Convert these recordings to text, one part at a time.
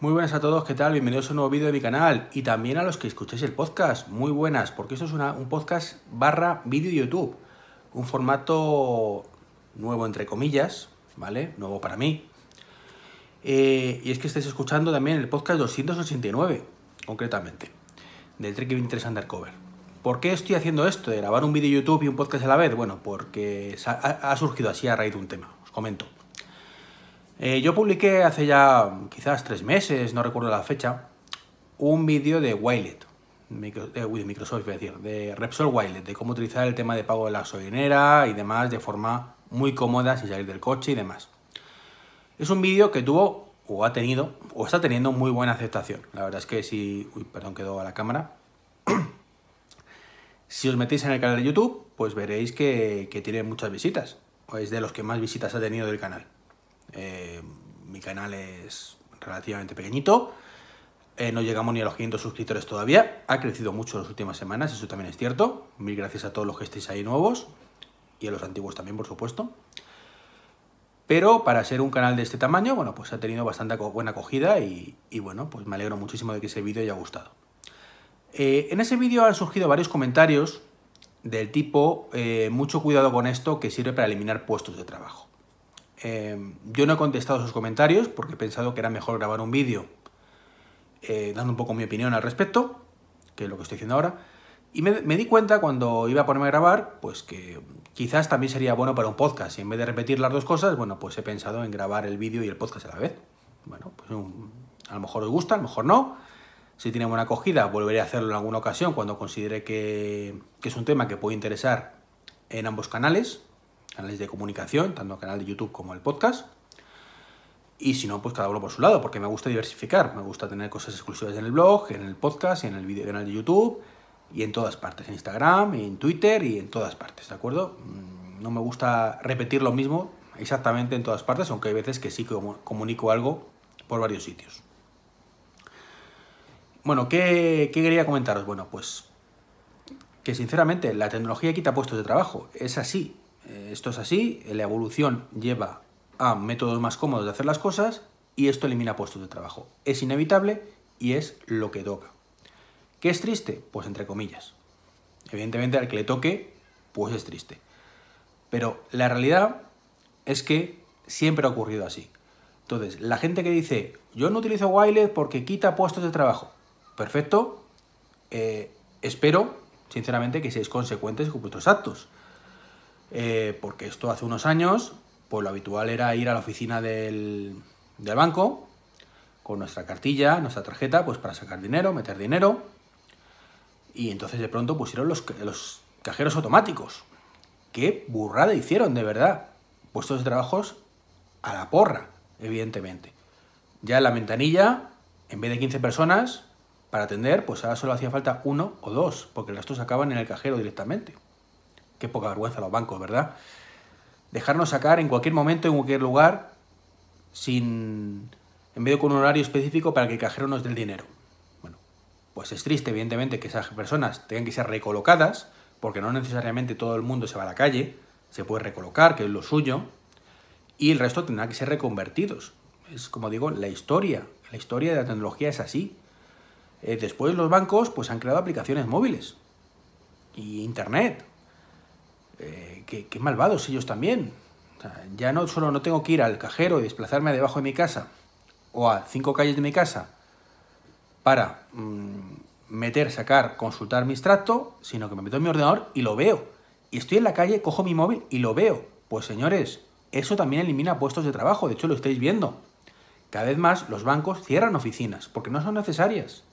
Muy buenas a todos, ¿qué tal? Bienvenidos a un nuevo vídeo de mi canal y también a los que escuchéis el podcast. Muy buenas, porque esto es un podcast barra vídeo YouTube. Un formato nuevo entre comillas, ¿vale? Nuevo para mí. Eh, y es que estáis escuchando también el podcast 289, concretamente, del Trek 23 Undercover. ¿Por qué estoy haciendo esto de grabar un vídeo YouTube y un podcast a la vez? Bueno, porque ha, ha surgido así a raíz de un tema, os comento. Eh, yo publiqué hace ya quizás tres meses, no recuerdo la fecha, un vídeo de Wilet, micro- de, Microsoft, a decir, de Repsol Wilet, de cómo utilizar el tema de pago de la gasolinera y demás de forma muy cómoda sin salir del coche y demás. Es un vídeo que tuvo, o ha tenido, o está teniendo muy buena aceptación. La verdad es que si... Uy, perdón, quedó a la cámara. si os metéis en el canal de YouTube, pues veréis que, que tiene muchas visitas. Es de los que más visitas ha tenido del canal. Eh, mi canal es relativamente pequeñito. eh, no llegamos ni a los 500 suscriptores todavía. Ha crecido mucho en las últimas semanas, eso también es cierto. Mil gracias a todos los que estéis ahí nuevos. Y a los antiguos también, por supuesto. Pero para ser un canal de este tamaño, bueno, pues ha tenido bastante buena acogida y, bueno, pues me alegro muchísimo de que ese vídeo haya gustado. Eh, en ese vídeo han surgido varios comentarios del tipo, mucho cuidado con esto que sirve para eliminar puestos de trabajo. Eh, yo no he contestado esos comentarios porque he pensado que era mejor grabar un vídeo eh, dando un poco mi opinión al respecto, que es lo que estoy haciendo ahora. Y me, di cuenta cuando iba a ponerme a grabar, pues que quizás también sería bueno para un podcast. Y en vez de repetir las dos cosas, bueno, pues he pensado en grabar el vídeo y el podcast a la vez. Bueno, pues a lo mejor os gusta, a lo mejor no. Si tiene buena acogida, volveré a hacerlo en alguna ocasión cuando considere que, que es un tema que puede interesar en ambos canales, canales de comunicación, tanto el canal de YouTube como el podcast. Y si no, pues cada uno por su lado, porque me gusta diversificar. Me gusta tener cosas exclusivas en el blog, en el podcast, en el video canal de YouTube y en todas partes. En Instagram, en Twitter y en todas partes, ¿de acuerdo? Mm, No me gusta repetir lo mismo exactamente en todas partes, aunque hay veces que sí que comu- comunico algo por varios sitios. Bueno, ¿qué, qué quería comentaros? Bueno, pues que sinceramente la tecnología quita puestos de trabajo. Es así. Eh, Esto es así. La evolución lleva a métodos más cómodos de hacer las cosas y esto elimina puestos de trabajo. Es inevitable y es lo que toca. ¿Qué es triste? Pues entre comillas. Evidentemente al que le toque, pues es triste. Pero la realidad es que siempre ha ocurrido así. Entonces, la gente que dice, yo no utilizo Wilet porque quita puestos de trabajo. Perfecto. Eh, espero, sinceramente, que seáis consecuentes con vuestros actos. Eh, porque esto hace unos años, pues lo habitual era ir a la oficina del, banco con nuestra cartilla, nuestra tarjeta, pues para sacar dinero, meter dinero. Y entonces de pronto pusieron los, los cajeros automáticos. Qué burrada hicieron, de verdad. Puestos de trabajos a la porra, evidentemente. Ya en la ventanilla, en vez de 15 personas para atender, pues ahora solo hacía falta uno o dos, porque el resto se acaban en el cajero directamente. Qué poca vergüenza los bancos, ¿verdad? Dejarnos sacar en cualquier momento, en cualquier lugar, sin. en medio con un horario específico para que el cajero nos dé el dinero. Bueno, pues es triste, evidentemente, que esas personas tengan que ser recolocadas, porque no necesariamente todo el mundo se va a la calle, se puede recolocar, que es lo suyo, y el resto tendrá que ser reconvertidos. Es como digo, la historia. La historia de la tecnología es así. Eh, después los bancos pues han creado aplicaciones móviles y internet. Eh, qué, malvados ellos también. Ya no solo no tengo que ir al cajero y desplazarme debajo de mi casa o a cinco calles de mi casa para mm, meter, sacar, consultar mi extracto, sino que me meto en mi ordenador y lo veo. Y estoy en la calle, cojo mi móvil y lo veo. Pues señores, eso también elimina puestos de trabajo, de hecho lo estáis viendo. Cada vez más los bancos cierran oficinas porque no son necesarias.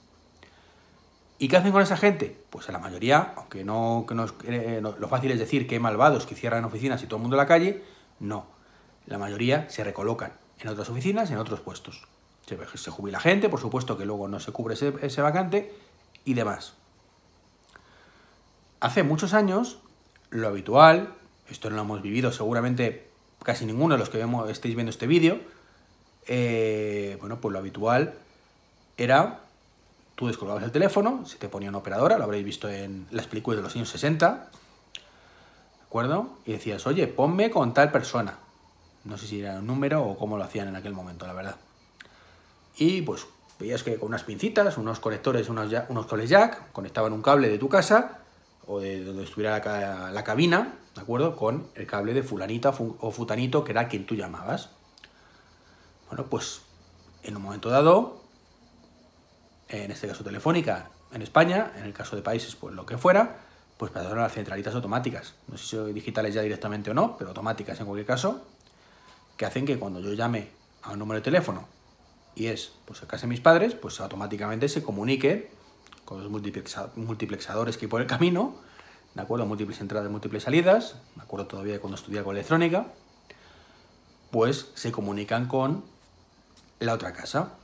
¿Y qué hacen con esa gente? Pues a la mayoría, aunque no, que nos- eh, no- lo fácil es decir que hay malvados que cierran oficinas y todo el mundo a la calle, no. La mayoría se recolocan en otras oficinas, en otros puestos. Se, jubila gente, por supuesto que luego no se cubre ese, vacante y demás. Hace muchos años, lo habitual, esto no lo hemos vivido seguramente casi ninguno de los que vemos, viendo este vídeo, eh, bueno, pues lo habitual era tú descolgabas el teléfono, se te ponía una operadora, lo habréis visto en las películas de los años 60, ¿de acuerdo? Y decías, oye, ponme con tal persona. No sé si era un número o cómo lo hacían en aquel momento, la verdad. Y pues veías que con unas pincitas, unos conectores, unos, unos cables jack, conectaban un cable de tu casa o de donde estuviera la, la cabina, ¿de acuerdo? Con el cable de fulanita o futanito, que era quien tú llamabas. Bueno, pues en un momento dado, en este caso telefónica, en España, en el caso de países, pues lo que fuera, pues pasaron a las centralitas automáticas. No sé si digitales ya directamente o no, pero automáticas en cualquier caso, que hacen que cuando yo llame a un número de teléfono y es pues a casa de mis padres, pues automáticamente se comunique con los multiplexadores que hay por el camino, ¿de acuerdo? Múltiples entradas, múltiples salidas, me acuerdo todavía de cuando estudiaba con electrónica, pues se comunican con la otra casa.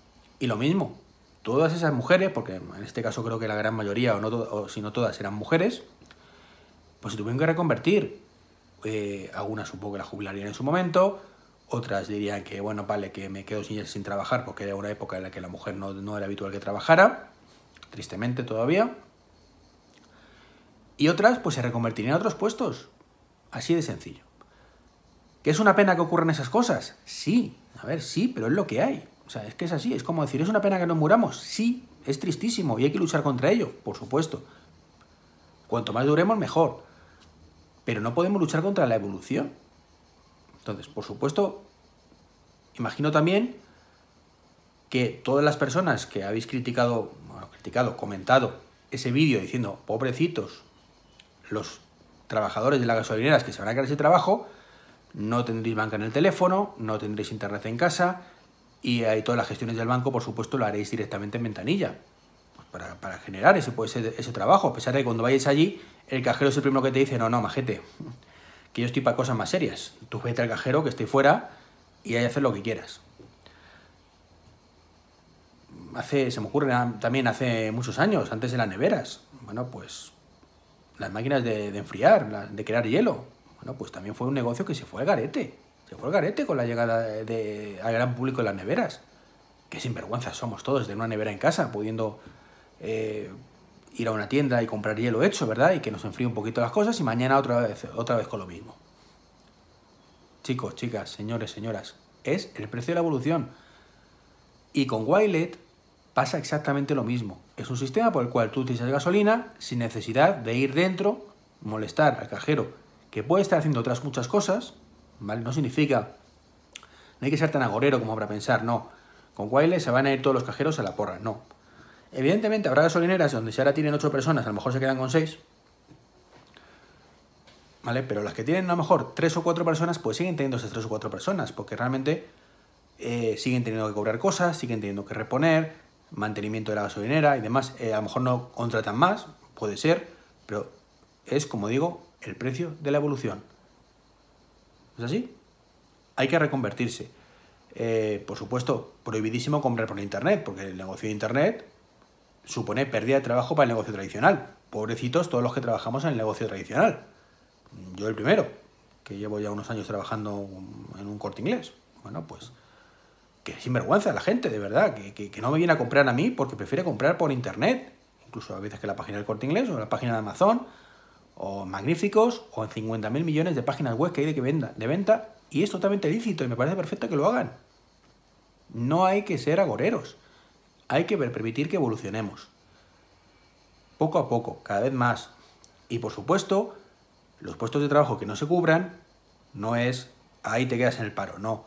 Y lo mismo, todas esas mujeres, porque en este caso creo que la gran mayoría, o, no o si no todas, eran mujeres, pues se tuvieron que reconvertir. Eh, algunas supongo que la jubilarían en su momento, otras dirían que, bueno, vale, que me quedo sin, sin trabajar porque era una época en la que la mujer no, no era habitual que trabajara, tristemente todavía. Y otras, pues se reconvertirían a otros puestos. Así de sencillo. ¿Que es una pena que ocurran esas cosas? Sí, a ver, sí, pero es lo que hay. O sea, es que es así, es como decir, ¿es una pena que nos muramos? Sí, es tristísimo y hay que luchar contra ello, por supuesto. Cuanto más duremos, mejor. Pero no podemos luchar contra la evolución. Entonces, por supuesto, imagino también que todas las personas que habéis criticado, bueno, criticado, comentado ese vídeo diciendo, pobrecitos, los trabajadores de las gasolineras que se van a quedar sin trabajo, no tendréis banca en el teléfono, no tendréis internet en casa y ahí todas las gestiones del banco, por supuesto, lo haréis directamente en ventanilla. Pues para, generar ese, ese, ese trabajo, a pesar de que cuando vayáis allí, el cajero es el primero que te dice, no, no, majete, que yo estoy para cosas más serias. Tú vete al cajero, que estoy fuera, y ahí hacer lo que quieras. Hace, se me ocurre también hace muchos años, antes de las neveras. Bueno, pues las máquinas de, de enfriar, de crear hielo. Bueno, pues también fue un negocio que se fue al garete. Fue al garete con la llegada de, al gran público de las neveras. Qué sinvergüenza somos todos de una nevera en casa, pudiendo eh, ir a una tienda y comprar hielo hecho, ¿verdad? Y que nos enfríe un poquito las cosas y mañana otra vez, otra vez con lo mismo. Chicos, chicas, señores, señoras, es el precio de la evolución. Y con Wilet pasa exactamente lo mismo. Es un sistema por el cual tú utilizas gasolina sin necesidad de ir dentro, molestar al cajero que puede estar haciendo otras muchas cosas, ¿vale? No significa, no hay que ser tan agorero como para pensar, no, con Wireless se van a ir todos los cajeros a la porra, no. Evidentemente habrá gasolineras donde si ahora tienen 8 personas, a lo mejor se quedan con 6, ¿vale? Pero las que tienen a lo mejor 3 o 4 personas, pues siguen teniendo esas 3 o 4 personas, porque realmente eh, siguen teniendo que cobrar cosas, siguen teniendo que reponer, mantenimiento de la gasolinera y demás. Eh, a lo mejor no contratan más, puede ser, pero es, como digo, el precio de la evolución. ¿Es así? Hay que reconvertirse. Eh, por supuesto, prohibidísimo comprar por Internet, porque el negocio de Internet supone pérdida de trabajo para el negocio tradicional. Pobrecitos todos los que trabajamos en el negocio tradicional. Yo el primero, que llevo ya unos años trabajando en un corte inglés. Bueno, pues que sinvergüenza la gente, de verdad, que, que, que, no me viene a comprar a mí porque prefiere comprar por Internet. Incluso a veces que la página del corte inglés o la página de Amazon o magníficos, o en 50.000 millones de páginas web que hay de, que venda, de venta, y es totalmente lícito y me parece perfecto que lo hagan. No hay que ser agoreros, hay que permitir que evolucionemos. Poco a poco, cada vez más. Y por supuesto, los puestos de trabajo que no se cubran, no es ahí te quedas en el paro, no.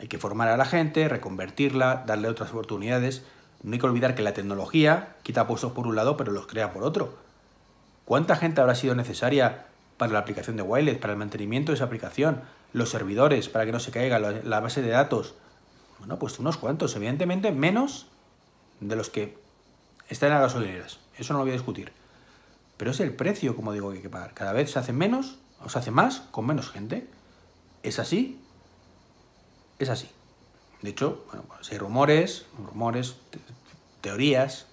Hay que formar a la gente, reconvertirla, darle otras oportunidades. No hay que olvidar que la tecnología quita puestos por un lado, pero los crea por otro. ¿Cuánta gente habrá sido necesaria para la aplicación de Wireless, para el mantenimiento de esa aplicación, los servidores, para que no se caiga la base de datos? Bueno, pues unos cuantos, evidentemente menos de los que están en las gasolineras. Eso no lo voy a discutir. Pero es el precio, como digo, que hay que pagar. Cada vez se hace menos, o se hace más, con menos gente. ¿Es así? Es así. De hecho, bueno, pues hay rumores, rumores, teorías,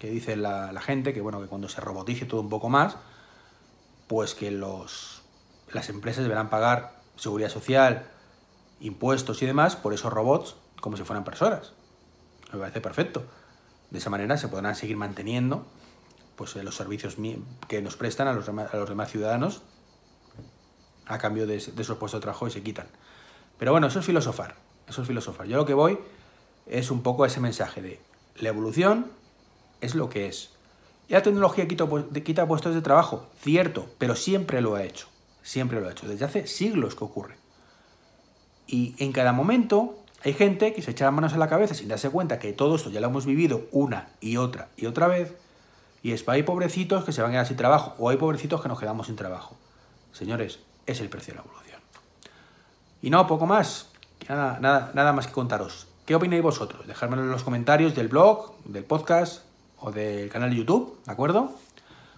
que dice la, gente, que bueno, que cuando se robotice todo un poco más, pues que los, las empresas deberán pagar seguridad social, impuestos y demás por esos robots como si fueran personas. Me parece perfecto. De esa manera se podrán seguir manteniendo pues, los servicios que nos prestan a los, a los demás ciudadanos a cambio de, de, esos puestos de trabajo y se quitan. Pero bueno, eso es filosofar. Eso es filosofar. Yo lo que voy es un poco a ese mensaje de la evolución es lo que es. ¿Y la tecnología quita, puestos de trabajo? Cierto, pero siempre lo ha hecho. Siempre lo ha hecho. Desde hace siglos que ocurre. Y en cada momento hay gente que se echa las manos a la cabeza sin darse cuenta que todo esto ya lo hemos vivido una y otra y otra vez. Y es para hay pobrecitos que se van a quedar sin trabajo o hay pobrecitos que nos quedamos sin trabajo. Señores, es el precio de la evolución. Y no, poco más. Nada, nada, nada más que contaros. ¿Qué opináis vosotros? Dejármelo en los comentarios del blog, del podcast o del canal de YouTube, ¿de acuerdo?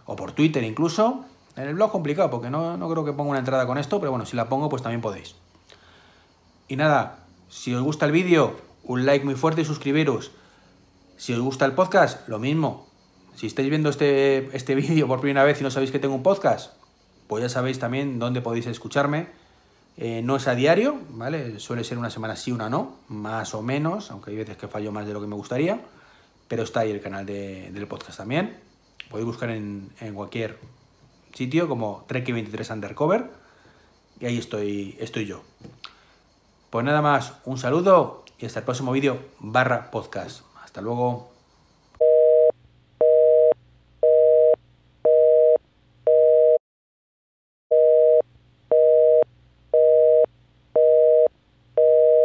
O por Twitter incluso. En el blog complicado porque no, no creo que ponga una entrada con esto, pero bueno, si la pongo pues también podéis. Y nada, si os gusta el vídeo, un like muy fuerte y suscribiros. Si os gusta el podcast, lo mismo. Si estáis viendo este, este vídeo por primera vez y no sabéis que tengo un podcast, pues ya sabéis también dónde podéis escucharme. Eh, no es a diario, ¿vale? Suele ser una semana sí, una no, más o menos, aunque hay veces que fallo más de lo que me gustaría. Pero está ahí el canal del podcast también. Podéis buscar en, en cualquier sitio como Trek23 Undercover. Y ahí estoy, estoy yo. Pues nada más, un saludo y hasta el próximo vídeo barra podcast. Hasta luego.